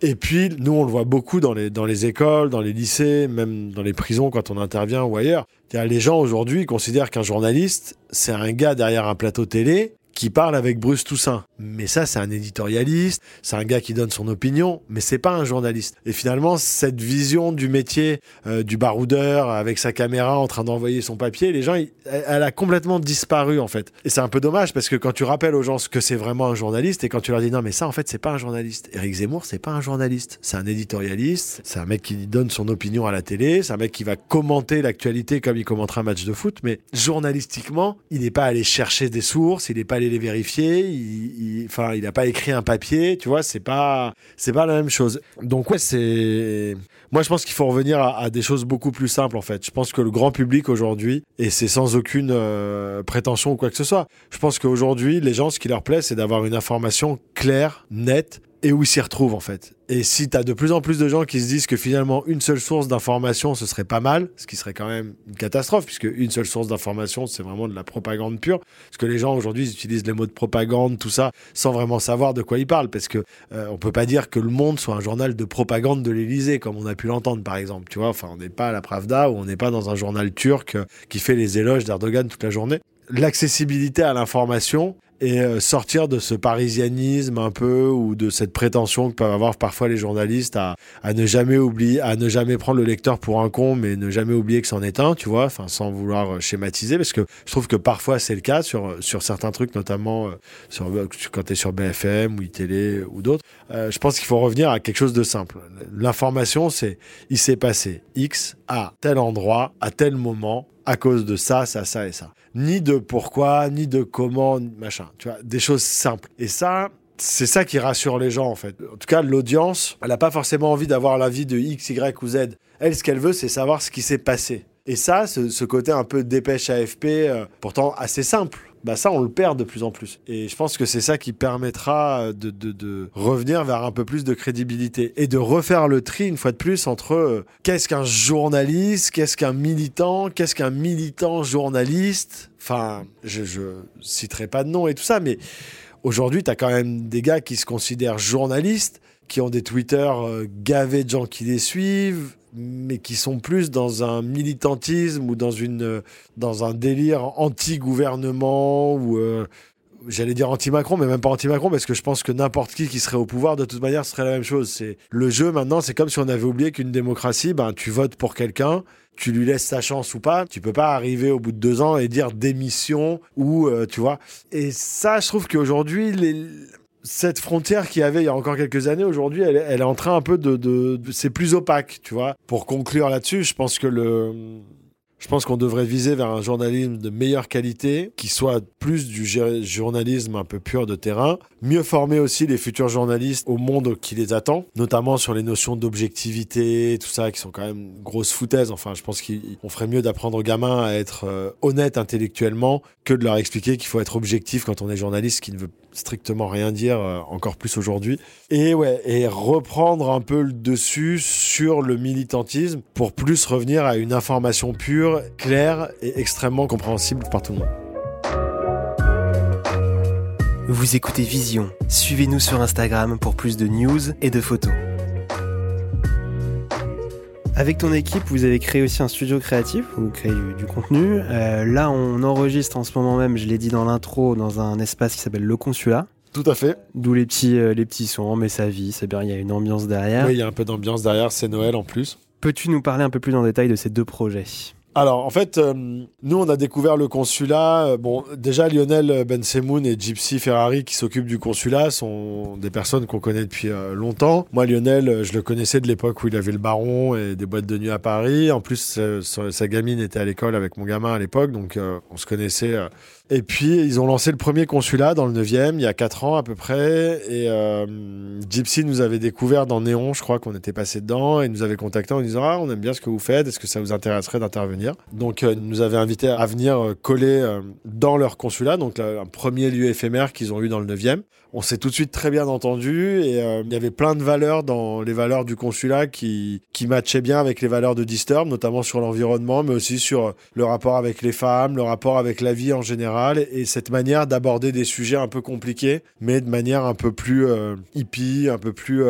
Et puis, nous, on le voit beaucoup dans les, dans les écoles, dans les lycées, même dans les prisons quand on intervient ou ailleurs. Les gens aujourd'hui considèrent qu'un journaliste, c'est un gars derrière un plateau télé qui parle avec Bruce Toussaint. Mais ça, c'est un éditorialiste, c'est un gars qui donne son opinion, mais c'est pas un journaliste. Et finalement, cette vision du métier euh, du baroudeur avec sa caméra en train d'envoyer son papier, les gens, elle a complètement disparu en fait. Et c'est un peu dommage parce que quand tu rappelles aux gens ce que c'est vraiment un journaliste et quand tu leur dis non mais ça en fait c'est pas un journaliste. Eric Zemmour c'est pas un journaliste, c'est un éditorialiste, c'est un mec qui donne son opinion à la télé, c'est un mec qui va commenter l'actualité comme il commentera un match de foot, mais journalistiquement, il n'est pas allé chercher des sources, il n'est pas allé les vérifier. Il, enfin, il n'a pas écrit un papier, tu vois. C'est pas, c'est pas la même chose. Donc ouais, c'est. Moi, je pense qu'il faut revenir à, des choses beaucoup plus simples, en fait. Je pense que le grand public aujourd'hui, et c'est sans aucune euh, prétention ou quoi que ce soit, je pense qu'aujourd'hui, les gens, ce qui leur plaît, c'est d'avoir une information claire, nette, et où ils s'y retrouvent en fait. Et si tu as de plus en plus de gens qui se disent que finalement une seule source d'information ce serait pas mal, ce qui serait quand même une catastrophe puisque une seule source d'information c'est vraiment de la propagande pure, parce que les gens aujourd'hui utilisent les mots de propagande tout ça sans vraiment savoir de quoi ils parlent parce que euh, on peut pas dire que le Monde soit un journal de propagande de l'Élysée comme on a pu l'entendre par exemple, tu vois, enfin on n'est pas à la Pravda ou on n'est pas dans un journal turc euh, qui fait les éloges d'Erdogan toute la journée. L'accessibilité à l'information, et euh, sortir de ce parisianisme un peu ou de cette prétention que peuvent avoir parfois les journalistes à, à, ne jamais oublier, à ne jamais prendre le lecteur pour un con, mais ne jamais oublier que c'en est un, tu vois, enfin sans vouloir euh, schématiser, parce que je trouve que parfois c'est le cas sur sur certains trucs, notamment euh, sur, quand tu es sur BFM ou iTélé ou d'autres. je pense qu'il faut revenir à quelque chose de simple. L'information, c'est il s'est passé X à tel endroit, à tel moment, à cause de ça, ça, ça et ça. Ni de pourquoi, ni de comment, machin. Tu vois, des choses simples. Et ça, c'est ça qui rassure les gens, en fait. En tout cas, l'audience, elle n'a pas forcément envie d'avoir l'avis de X, Y ou Z. Elle, ce qu'elle veut, c'est savoir ce qui s'est passé. Et ça, ce, côté un peu dépêche AFP, euh, pourtant assez simple, bah ça, on le perd de plus en plus. Et je pense que c'est ça qui permettra de, revenir vers un peu plus de crédibilité et de refaire le tri une fois de plus entre euh, qu'est-ce qu'un journaliste, qu'est-ce qu'un militant, qu'est-ce qu'un militant journaliste? Enfin, je, je citerai pas de nom et tout ça, mais aujourd'hui, tu as quand même des gars qui se considèrent journalistes, qui ont des Twitter euh, gavés de gens qui les suivent, mais qui sont plus dans un militantisme ou dans, une, dans un délire anti-gouvernement ou euh, j'allais dire anti-Macron, mais même pas anti-Macron, parce que je pense que n'importe qui qui serait au pouvoir, de toute manière, serait la même chose. C'est le jeu maintenant, c'est comme si on avait oublié qu'une démocratie, ben tu votes pour quelqu'un, tu lui laisses sa chance ou pas, tu peux pas arriver au bout de deux ans et dire démission ou euh, tu vois. Et ça, je trouve qu'aujourd'hui, les cette frontière qu'il y avait il y a encore quelques années, aujourd'hui, elle, est en train un peu de, c'est plus opaque, tu vois. Pour conclure là-dessus, je pense que le, je pense qu'on devrait viser vers un journalisme de meilleure qualité, qui soit plus du journalisme un peu pur de terrain, mieux former aussi les futurs journalistes au monde qui les attend, notamment sur les notions d'objectivité, tout ça, qui sont quand même grosses foutaises. Enfin, je pense qu'on ferait mieux d'apprendre aux gamins à être euh, honnêtes intellectuellement que de leur expliquer qu'il faut être objectif quand on est journaliste, qui ne veut strictement rien dire, euh, encore plus aujourd'hui. Et ouais, et reprendre un peu le dessus sur le militantisme pour plus revenir à une information pure, claire et extrêmement compréhensible par tout le monde. Vous écoutez Vision. Suivez-nous sur Instagram pour plus de news et de photos. Avec ton équipe, vous avez créé aussi un studio créatif, vous créez du, contenu. Euh, là, on enregistre en ce moment même, je l'ai dit dans l'intro, dans un espace qui s'appelle Le Consulat. Tout à fait. D'où les petits, euh, les petits sons, mais sa vie, c'est bien, il y a une ambiance derrière. Oui, il y a un peu d'ambiance derrière, c'est Noël en plus. Peux-tu nous parler un peu plus en détail de ces deux projets? Alors, en fait, euh, nous, on a découvert le consulat. Euh, bon, déjà, Lionel Bensemoun et Gypsy Ferrari, qui s'occupent du consulat, sont des personnes qu'on connaît depuis euh, longtemps. Moi, Lionel, je le connaissais de l'époque où il avait le baron et des boîtes de nuit à Paris. En plus, sa gamine était à l'école avec mon gamin à l'époque, donc on se connaissait et puis, ils ont lancé le premier consulat dans le 9e, il y a 4 ans à peu près. Et euh, Gypsy nous avait découvert dans Néon, je crois qu'on était passé dedans, et nous avait contacté en disant Ah, on aime bien ce que vous faites, est-ce que ça vous intéresserait d'intervenir Donc, euh, nous avaient invités à venir euh, coller euh, dans leur consulat, donc un premier lieu éphémère qu'ils ont eu dans le 9e. On s'est tout de suite très bien entendu et il y avait plein de valeurs dans les valeurs du consulat qui, qui matchaient bien avec les valeurs de Disturb, notamment sur l'environnement, mais aussi sur le rapport avec les femmes, le rapport avec la vie en général et cette manière d'aborder des sujets un peu compliqués, mais de manière un peu plus hippie, un peu plus...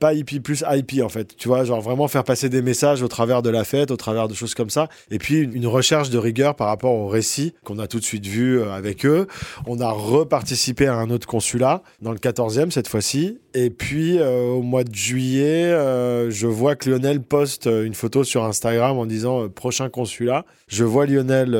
pas hippie, plus hippie en fait. Tu vois, genre vraiment faire passer des messages au travers de la fête, au travers de choses comme ça. Et puis une recherche de rigueur par rapport au récit qu'on a tout de suite vu euh, avec eux. On a reparticipé à un autre consulat, dans le 14e cette fois-ci. Et puis euh, au mois de juillet, euh, je vois que Lionel poste une photo sur Instagram en disant prochain consulat. Je vois Lionel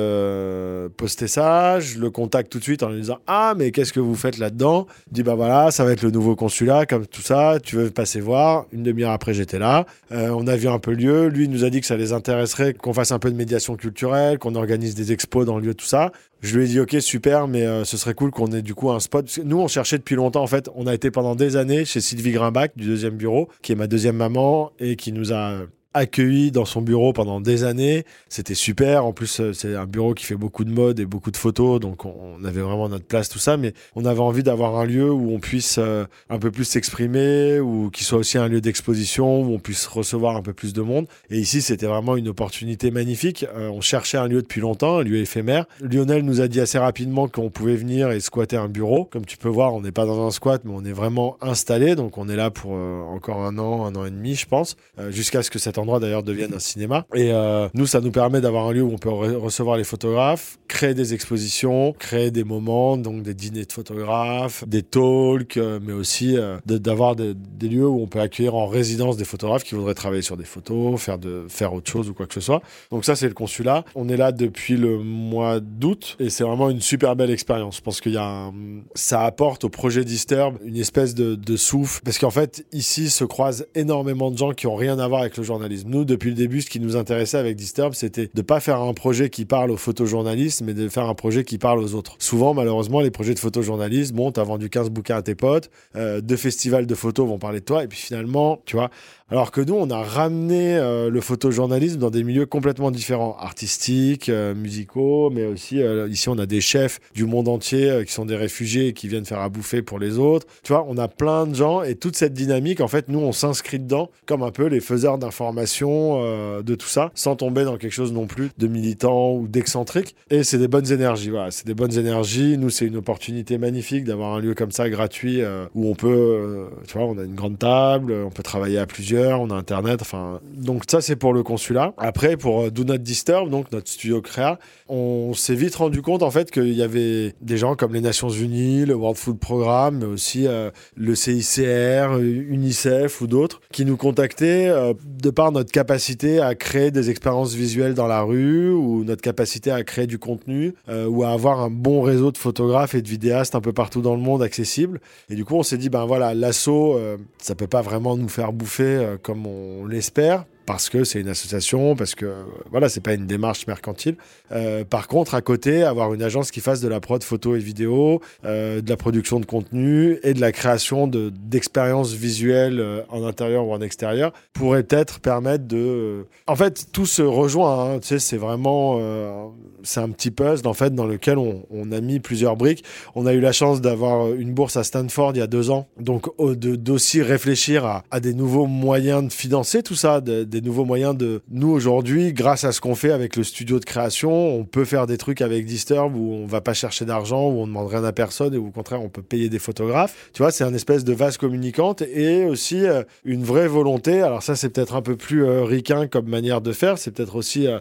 poster ça, je le contacte tout de suite en lui disant ah mais qu'est-ce que vous faites là-dedans? Il dit bah voilà ça va être le nouveau consulat comme tout ça. Tu veux passer voir? Une demi-heure après j'étais là. on a vu un peu le lieu. Lui nous a dit que ça les intéresserait qu'on fasse un peu de médiation culturelle, qu'on organise des expos dans le lieu, tout ça. Je lui ai dit, ok, super, mais euh, ce serait cool qu'on ait du coup un spot. nous, on cherchait depuis longtemps, en fait. On a été pendant des années chez Sylvie Grimbach du deuxième bureau, qui est ma deuxième maman et qui nous a accueilli dans son bureau pendant des années. C'était super. En plus, euh, c'est un bureau qui fait beaucoup de mode et beaucoup de photos, donc on avait vraiment notre place, tout ça. Mais on avait envie d'avoir un lieu où on puisse euh, un peu plus s'exprimer, ou qui soit aussi un lieu d'exposition, où on puisse recevoir un peu plus de monde. Et ici, c'était vraiment une opportunité magnifique. Euh, on cherchait un lieu depuis longtemps, un lieu éphémère. Lionel nous a dit assez rapidement qu'on pouvait venir et squatter un bureau. Comme tu peux voir, on n'est pas dans un squat, mais on est vraiment installé. Donc on est là pour encore un an, un an et demi, je pense, jusqu'à ce que cette endroit d'ailleurs devienne un cinéma. Et euh, nous, ça nous permet d'avoir un lieu où on peut recevoir les photographes, créer des expositions, créer des moments, donc des dîners de photographes, des talks, euh, mais aussi euh, d'avoir des, lieux où on peut accueillir en résidence des photographes qui voudraient travailler sur des photos, faire, de, faire autre chose ou quoi que ce soit. Donc ça, c'est le consulat. On est là depuis le mois d'août et c'est vraiment une super belle expérience. Je pense qu'il y a ça apporte au projet Disturb une espèce de, de souffle parce qu'en fait, ici se croisent énormément de gens qui ont rien à voir avec le journalisme nous, depuis le début, ce qui nous intéressait avec Disturb, c'était de pas faire un projet qui parle aux photojournalistes, mais de faire un projet qui parle aux autres. Souvent, malheureusement, les projets de photojournalistes, bon, t'as vendu 15 bouquins à tes potes, euh, deux festivals de photos vont parler de toi, et puis finalement, tu vois, alors que nous, on a ramené euh, le photojournalisme dans des milieux complètement différents, artistiques, euh, musicaux, mais aussi ici, on a des chefs du monde entier qui sont des réfugiés et qui viennent faire à bouffer pour les autres. Tu vois, on a plein de gens et toute cette dynamique, en fait, nous, on s'inscrit dedans comme un peu les faiseurs d'informations de tout ça, sans tomber dans quelque chose non plus de militant ou d'excentrique. Et c'est des bonnes énergies, voilà, c'est des bonnes énergies. Nous, c'est une opportunité magnifique d'avoir un lieu comme ça gratuit où on peut, tu vois, on a une grande table, on peut travailler à plusieurs on a Internet. Enfin, donc ça c'est pour le consulat. Après pour euh, Do Not Disturb, donc notre studio créa, on s'est vite rendu compte en fait qu'il y avait des gens comme les Nations Unies, le World Food Programme, mais aussi euh, le CICR, UNICEF ou d'autres qui nous contactaient euh, de par notre capacité à créer des expériences visuelles dans la rue ou notre capacité à créer du contenu ou à avoir un bon réseau de photographes et de vidéastes un peu partout dans le monde accessible. Et du coup, on s'est dit ben voilà, l'assaut, ça peut pas vraiment nous faire bouffer euh, comme on l'espère, parce que c'est une association, parce que voilà, c'est pas une démarche mercantile. Euh, par contre, à côté, avoir une agence qui fasse de la prod photo et vidéo, euh, de la production de contenu et de la création d'expériences visuelles en intérieur ou en extérieur pourrait peut-être permettre de. En fait, tout se rejoint. Hein, tu sais, c'est vraiment, c'est un petit puzzle en fait dans lequel on, a mis plusieurs briques. On a eu la chance d'avoir une bourse à Stanford il y a deux ans, donc d'aussi réfléchir à, à, des nouveaux moyens de financer tout ça, des nouveaux moyens de nous aujourd'hui, grâce à ce qu'on fait avec le studio de création, on peut faire des trucs avec Disturb où on va pas chercher d'argent, où on demande rien à personne et au contraire on peut payer des photographes. Tu vois, c'est un espèce de vase communicante et aussi euh, une vraie volonté. Alors ça, c'est peut-être un peu plus euh, ricain comme manière de faire. C'est peut-être aussi euh,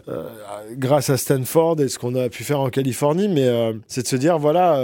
grâce à Stanford et ce qu'on a pu faire en Californie, mais c'est de se dire voilà,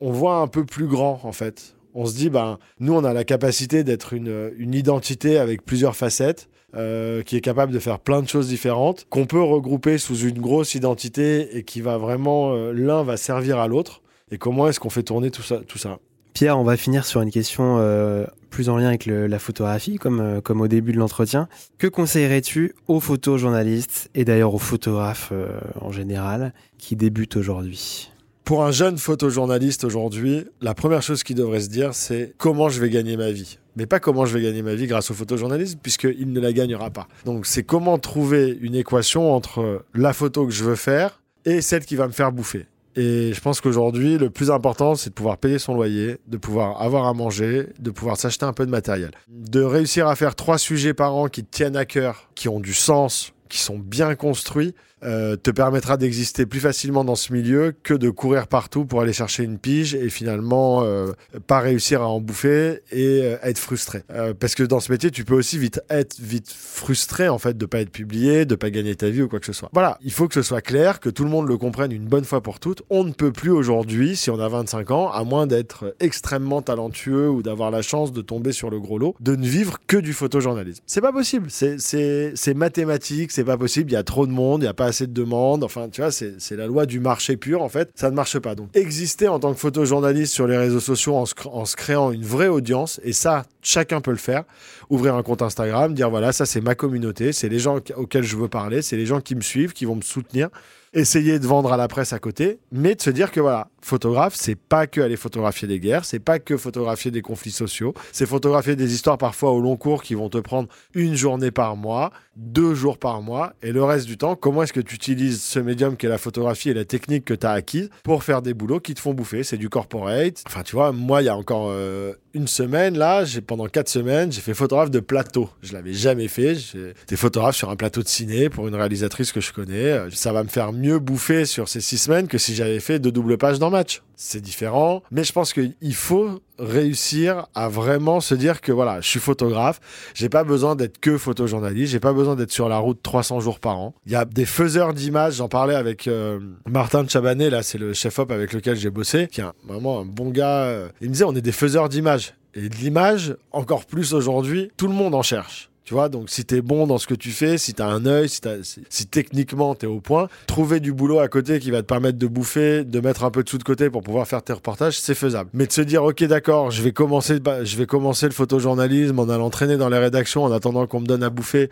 on voit un peu plus grand en fait on se dit, ben, nous, on a la capacité d'être une, une, identité avec plusieurs facettes. Euh, qui est capable de faire plein de choses différentes, qu'on peut regrouper sous une grosse identité et qui va vraiment, euh, l'un va servir à l'autre. Et comment est-ce qu'on fait tourner tout ça, tout ça? Pierre, on va finir sur une question euh, plus en lien avec la photographie, comme, comme au début de l'entretien. Que conseillerais-tu aux photojournalistes et d'ailleurs aux photographes en général qui débutent aujourd'hui? Pour un jeune photojournaliste aujourd'hui, la première chose qu'il devrait se dire, c'est comment je vais gagner ma vie? Mais pas comment je vais gagner ma vie grâce au photojournalisme, puisqu'il ne la gagnera pas. Donc c'est comment trouver une équation entre la photo que je veux faire et celle qui va me faire bouffer. Et je pense qu'aujourd'hui, le plus important, c'est de pouvoir payer son loyer, de pouvoir avoir à manger, de pouvoir s'acheter un peu de matériel. De réussir à faire trois sujets par an qui tiennent à cœur, qui ont du sens, qui sont bien construits, euh, te permettra d'exister plus facilement dans ce milieu que de courir partout pour aller chercher une pige et finalement euh, pas réussir à en bouffer et euh, être frustré. parce que dans ce métier, tu peux aussi vite être vite frustré en fait de pas être publié, de pas gagner ta vie ou quoi que ce soit. Voilà, il faut que ce soit clair, que tout le monde le comprenne une bonne fois pour toutes. On ne peut plus aujourd'hui, si on a 25 ans, à moins d'être extrêmement talentueux ou d'avoir la chance de tomber sur le gros lot, de ne vivre que du photojournalisme. C'est pas possible. C'est mathématique, c'est pas possible. Il y a trop de monde, il y a pas de demandes. Enfin, tu vois, c'est la loi du marché pur, en fait. Ça ne marche pas. Donc, exister en tant que photojournaliste sur les réseaux sociaux en se créant une vraie audience, et ça, chacun peut le faire. Ouvrir un compte Instagram, dire voilà, ça c'est ma communauté, c'est les gens auxquels je veux parler, c'est les gens qui me suivent, qui vont me soutenir essayer de vendre à la presse à côté, mais de se dire que voilà, photographe, c'est pas que aller photographier des guerres, c'est pas que photographier des conflits sociaux, c'est photographier des histoires parfois au long cours qui vont te prendre une journée par mois, deux jours par mois, et le reste du temps, comment est-ce que tu utilises ce médium qui est la photographie et la technique que tu as acquise pour faire des boulots qui te font bouffer? C'est du corporate? Enfin, tu vois, moi, il y a encore euh, une semaine, là, pendant quatre semaines, j'ai fait photographe de plateau. Je l'avais jamais fait. J'étais photographe sur un plateau de ciné pour une réalisatrice que je connais. Ça va me faire mieux bouffer sur ces six semaines que si j'avais fait deux doubles pages dans match. C'est différent, mais je pense qu'il faut réussir à vraiment se dire que voilà, je suis photographe, j'ai pas besoin d'être que photojournaliste, j'ai pas besoin d'être sur la route 300 jours par an. Il y a des faiseurs d'images, j'en parlais avec euh, Martin Chabanet, là c'est le chef-op avec lequel j'ai bossé, qui est vraiment un bon gars. Euh. Il me disait on est des faiseurs d'images. Et de l'image, encore plus aujourd'hui, tout le monde en cherche. Tu vois, donc si t'es bon dans ce que tu fais, si t'as un œil, si, si, si, techniquement t'es au point, trouver du boulot à côté qui va te permettre de bouffer, de mettre un peu de sous de côté pour pouvoir faire tes reportages, c'est faisable. Mais de se dire, ok, d'accord, je vais commencer, je vais commencer le photojournalisme en allant traîner dans les rédactions en attendant qu'on me donne à bouffer,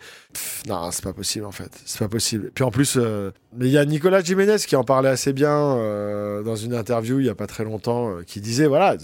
non, c'est pas possible en fait, c'est pas possible. Puis en plus, euh, il y a Nicolas Jiménez qui en parlait assez bien euh, dans une interview il y a pas très longtemps, euh, qui disait, voilà,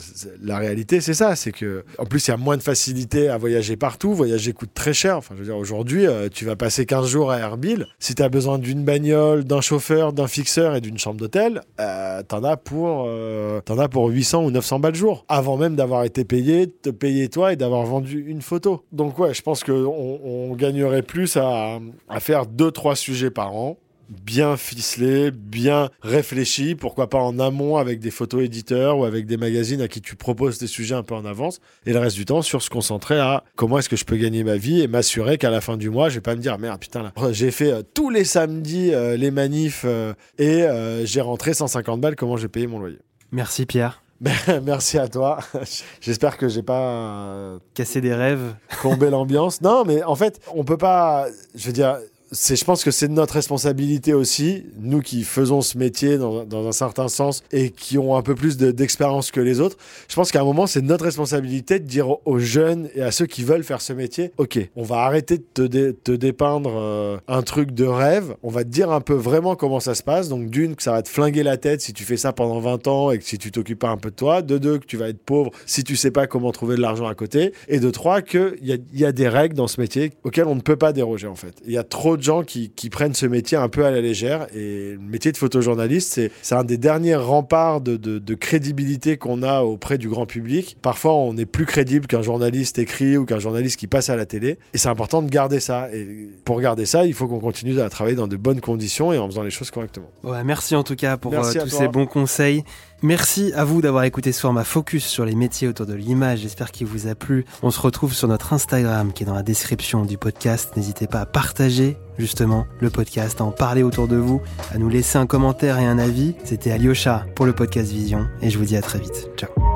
la réalité c'est ça, c'est que en plus il y a moins de facilité à voyager partout, voyager coûte très cher Enfin, je veux dire, aujourd'hui, euh, tu vas passer 15 jours à Erbil. Si tu as besoin d'une bagnole, d'un chauffeur, d'un fixeur et d'une chambre d'hôtel, euh, t'en as pour euh, en as pour 800 ou 900 balles jour. Avant même d'avoir été payé, te payer toi et d'avoir vendu une photo. Donc ouais, je pense qu'on on gagnerait plus à, à faire deux trois sujets par an bien ficelé, bien réfléchi, pourquoi pas en amont avec des photos éditeurs ou avec des magazines à qui tu proposes des sujets un peu en avance, et le reste du temps sur se concentrer à comment est-ce que je peux gagner ma vie et m'assurer qu'à la fin du mois, je vais pas me dire merde putain là, j'ai fait euh, tous les samedis euh, les manifs euh, et j'ai rentré 150 balles, comment j'ai payé mon loyer. Merci Pierre. Merci à toi. J'espère que j'ai pas cassé des rêves, plombé l'ambiance. Non, mais en fait, on peut pas. Je veux dire, c'est, je pense que c'est notre responsabilité aussi, nous qui faisons ce métier dans, un certain sens et qui ont un peu plus d'expérience que les autres. Je pense qu'à un moment, c'est notre responsabilité de dire aux jeunes et à ceux qui veulent faire ce métier, ok, on va arrêter de te, te dépeindre euh, un truc de rêve, on va te dire un peu vraiment comment ça se passe. Donc d'une, que ça va te flinguer la tête si tu fais ça pendant 20 ans et que si tu t'occupes pas un peu de toi. De deux, que tu vas être pauvre si tu sais pas comment trouver de l'argent à côté. Et de trois, qu'il y a, y a des règles dans ce métier auxquelles on ne peut pas déroger en fait. Il y a trop de gens qui, prennent ce métier un peu à la légère. Et le métier de photojournaliste, c'est un des derniers remparts de, crédibilité qu'on a auprès du grand public. Parfois, on est plus crédible qu'un journaliste écrit ou qu'un journaliste qui passe à la télé. Et c'est important de garder ça. Et pour garder ça, il faut qu'on continue à travailler dans de bonnes conditions et en faisant les choses correctement. Ouais, merci en tout cas pour euh, tous ces bons conseils. Merci à vous d'avoir écouté ce format focus sur les métiers autour de l'image. J'espère qu'il vous a plu. On se retrouve sur notre Instagram qui est dans la description du podcast. N'hésitez pas à partager justement le podcast, à en parler autour de vous, à nous laisser un commentaire et un avis. C'était Alyosha pour le podcast Vision et je vous dis à très vite. Ciao.